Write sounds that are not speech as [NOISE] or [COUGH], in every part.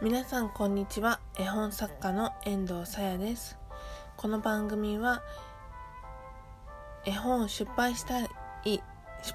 皆さんこんにちは。絵本作家の遠藤さやです。この番組は絵本を出版したい出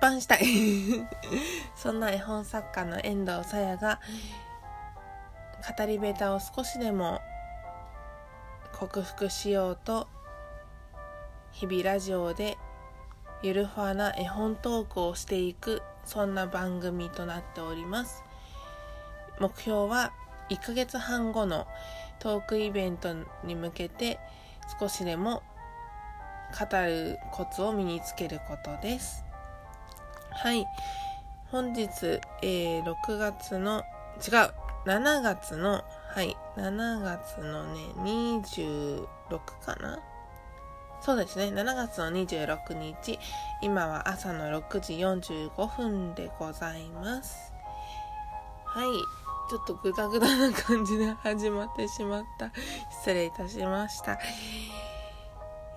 版したい。[LAUGHS] そんな絵本作家の遠藤さやが語り下手を少しでも克服しようと日々ラジオでゆるふわな絵本トークをしていくそんな番組となっております。目標は1ヶ月半後のトークイベントに向けて少しでも語るコツを身につけることです。はい。本日、えー、6月の、違う、7月の、はい、7月のね、26かな？そうですね、7月の26日、今は朝の6時45分でございます。はい。ちょっとグダグダな感じで始まってしまった。失礼いたしました。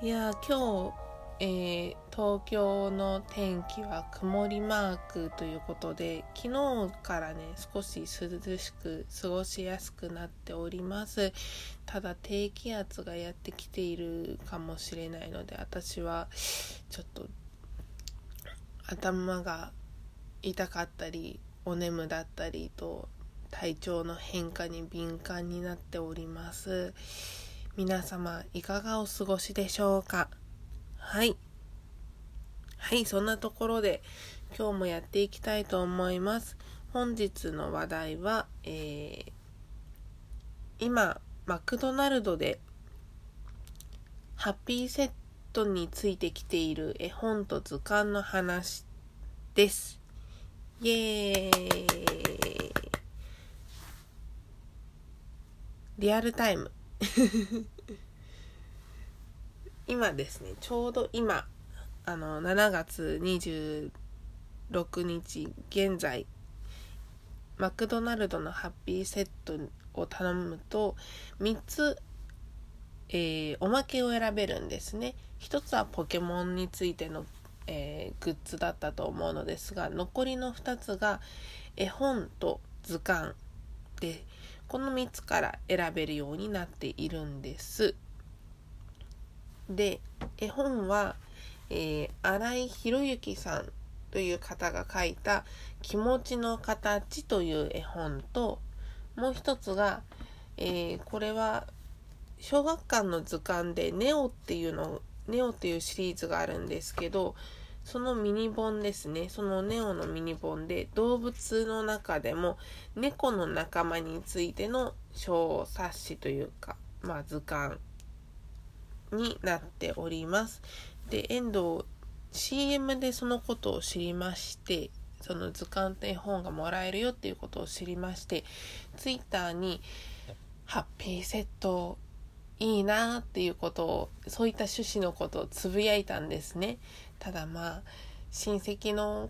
いや、今日、えー、東京の天気は曇りマークということで、昨日からね、少し涼しく過ごしやすくなっております。ただ低気圧がやってきているかもしれないので、私はちょっと頭が痛かったり、お眠だったりと体調の変化に敏感になっております。皆様いかがお過ごしでしょうか？はい。はいそんなところで今日もやっていきたいと思います。本日の話題は、えー、今マクドナルドでハッピーセットについてきている絵本と図鑑の話です。イエーイ。リアルタイム。[LAUGHS] 今ですねちょうど今あの7月26日現在マクドナルドのハッピーセットを頼むと3つ、えー、おまけを選べるんですね。1つはポケモンについての、えー、グッズだったと思うのですが残りの2つが絵本と図鑑でこの3つから選べるようになっているんです。で絵本は、えー、新井博之さんという方が書いた「気持ちの形」という絵本ともう一つが、えー、これは小学館の図鑑で「ネオ」っていうの「ネオ」っていうシリーズがあるんですけどそのミニ本ですね、そのネオのミニ本で動物の中でも猫の仲間についての小冊子というか、まあ、図鑑になっております。で、遠藤 CM でそのことを知りまして、その図鑑って本がもらえるよっていうことを知りまして、Twitter にハッピーセットいいなっていうことを、そういった趣旨のことをつぶやいたんですね。ただまあ親戚の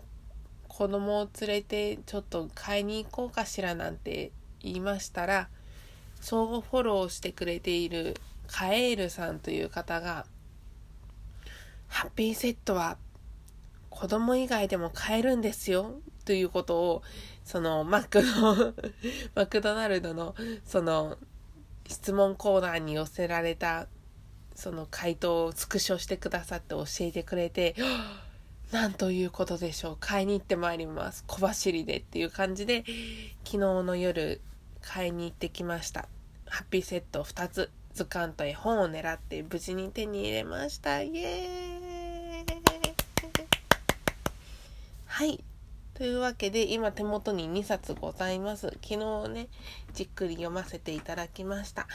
子供を連れてちょっと買いに行こうかしらなんて言いましたら相互フォローしてくれているカエールさんという方がハッピーセットは子供以外でも買えるんですよということをそのマクドマクドナルドのその質問コーナーに寄せられたその回答をスクショしてくださって教えてくれて、[GASPS] なんということでしょう。買いに行ってまいります。小走りでっていう感じで、昨日の夜、買いに行ってきました。ハッピーセット2つ、図鑑と絵本を狙って無事に手に入れました。イエーイはい。というわけで、今手元に2冊ございます。昨日ね、じっくり読ませていただきました。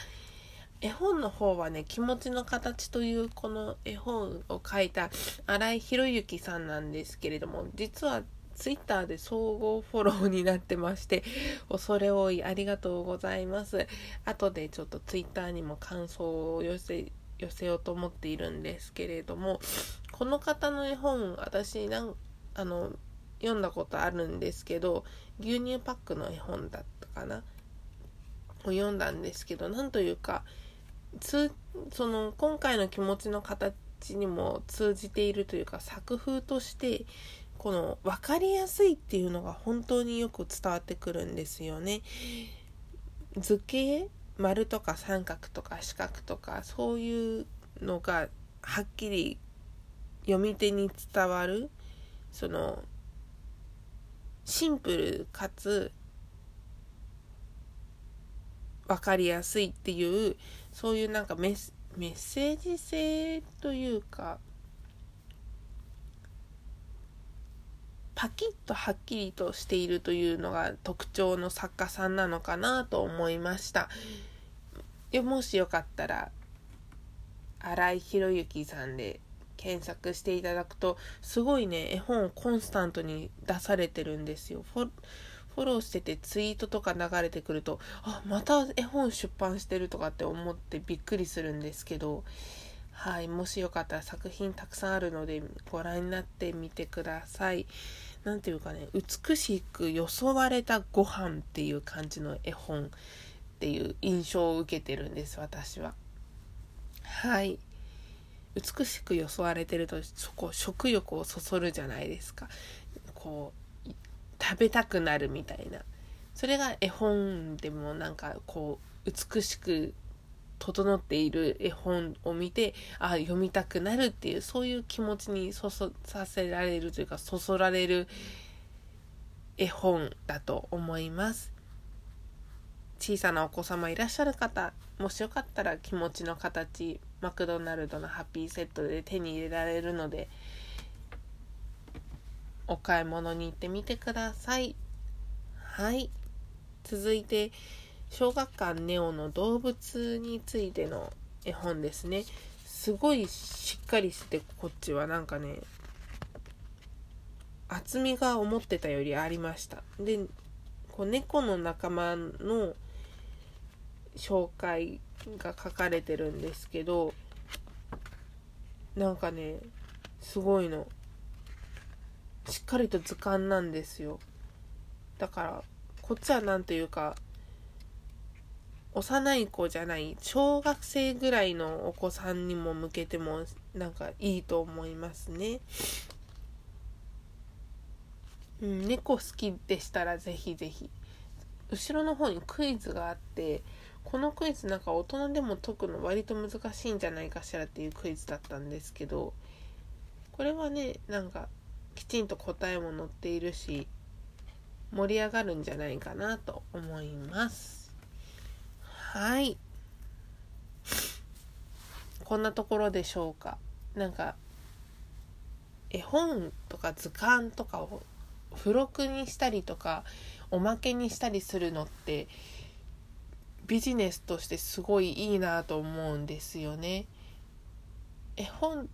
絵本の方はね、気持ちの形というこの絵本を書いた新井博之さんなんですけれども、実はツイッターで総合フォローになってまして、[LAUGHS] 恐れ多いありがとうございます。後でちょっとツイッターにも感想を寄せ、寄せようと思っているんですけれども、この方の絵本、私なん、あの、読んだことあるんですけど、牛乳パックの絵本だったかな？を読んだんですけど、なんというか、つその今回の気持ちの形にも通じているというか作風としてこの分かりやすいっていうのが本当によく伝わってくるんですよね。図形丸とか三角とか四角とかそういうのがはっきり読み手に伝わるそのシンプルかつ分かりやすいっていうそういうなんかメッメッセージ性というかパキッとはっきりとしているというのが特徴の作家さんなのかなと思いました。もしよかったら新井博之さんで検索していただくとすごいね絵本コンスタントに出されてるんですよ。フォローしててツイートとか流れてくるとあまた絵本出版してるとかって思ってびっくりするんですけどはいもしよかったら作品たくさんあるのでご覧になってみてください。何ていうかね美しくよそわれたご飯っていう感じの絵本っていう印象を受けてるんです私は。はい美しくよそわれてるとそこ食欲をそそるじゃないですかこう食べたくなるみたいな。それが絵本でもなんかこう美しく整っている絵本を見てあ読みたくなるっていうそういう気持ちにそそさせられるというかそそられる絵本だと思います。小さなお子様いらっしゃる方もしよかったら気持ちの形マクドナルドのハッピーセットで手に入れられるのでお買い物に行ってみてください。はい。続いて小学館ネオの動物についての絵本ですね。すごいしっかりしてこっちはなんかね厚みが思ってたよりありました。でこう猫の仲間の紹介が書かれてるんですけどなんかねすごいの。しっかりと図鑑なんですよだからこっちは何というか幼い子じゃない小学生ぐらいのお子さんにも向けてもなんかいいと思いますね。うん、猫好きでしたらぜひぜひ後ろの方にクイズがあってこのクイズなんか大人でも解くの割と難しいんじゃないかしらっていうクイズだったんですけどこれはねなんかきちんと答えも載っているし盛り上がるんじゃないかなと思います。はい。こんなところでしょうか。なんか絵本とか図鑑とかを付録にしたりとかおまけにしたりするのってビジネスとしてすごいいいなと思うんですよね。絵本っ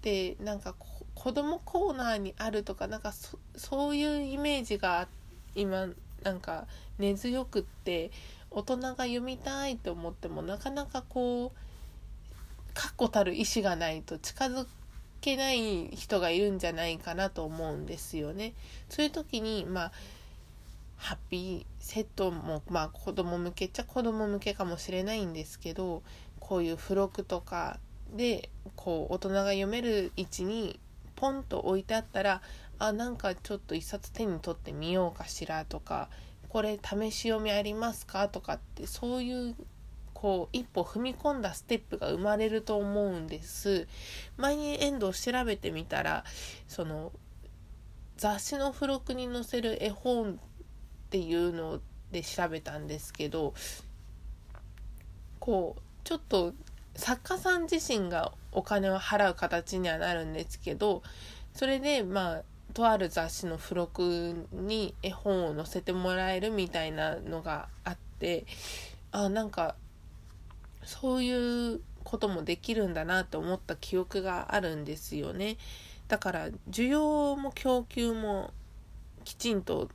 てなんか子供コーナーにあるとかなんかそういうイメージが今なんか根強くって大人が読みたいと思ってもなかなかこう確固たる意志がないと近づけない人がいるんじゃないかなと思うんですよね。そういう時にまあハッピーセットもまあ子供向けっちゃ子供向けかもしれないんですけどこういう付録とかでこう大人が読める位置にポンと置いてあったらあなんかちょっと一冊手に取ってみようかしらとかこれ試し読みありますかとかってそういうこう一歩踏み込んだステップが生まれると思うんです。前にエンドを調べてみたらその雑誌の付録に載せる絵本っていうので調べたんですけどこうちょっと作家さん自身がお金を払う形にはなるんですけどそれでまあとある雑誌の付録に絵本を載せてもらえるみたいなのがあってあなんかそういうこともできるんだなって思った記憶があるんですよねだから需要も供給もきちんと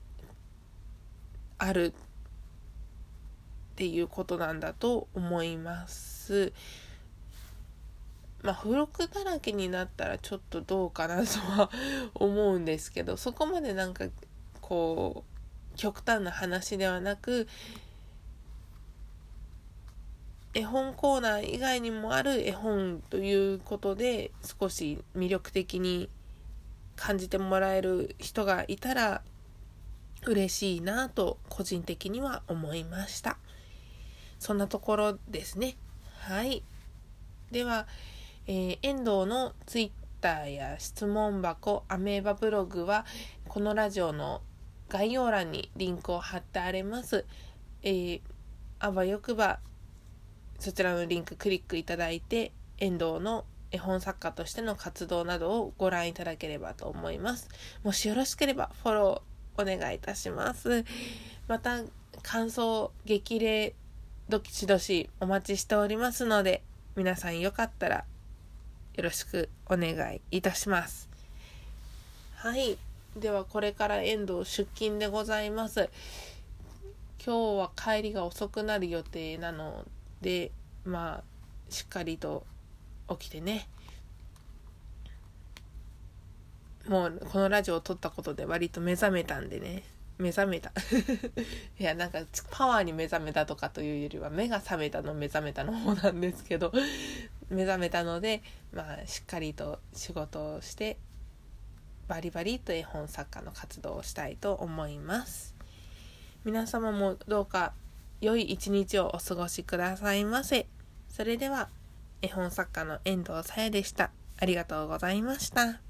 あるっていうことなんだと思います。まあ、付録だらけになったらちょっとどうかなとは [LAUGHS] 思うんですけどそこまでなんかこう極端な話ではなく絵本コーナー以外にもある絵本ということで少し魅力的に感じてもらえる人がいたら嬉しいなと個人的には思いました。そんなところですね。はい。では、えー、遠藤のツイッターや質問箱、アメーバブログは、このラジオの概要欄にリンクを貼ってあります。えー、あわよくば、そちらのリンククリックいただいて、遠藤の絵本作家としての活動などをご覧いただければと思います。もしよろしければフォローお願いいたします。また、感想、激励、どきしどしお待ちしておりますので、皆さんよかったらよろしくお願いいたします。はい。ではこれから遠藤出勤でございます。今日は帰りが遅くなる予定なので、まあ、しっかりと起きてね。もうこのラジオを撮ったことで割と目覚めたんでね。目覚めた [LAUGHS] いやなんかパワーに目覚めたとかというよりは目が覚めたの目覚めたの方なんですけど目覚めたのでまあしっかりと仕事をしてバリバリと絵本作家の活動をしたいと思います。皆様もどうか良い一日をお過ごしくださいませ。それでは絵本作家の遠藤さやでした。ありがとうございました。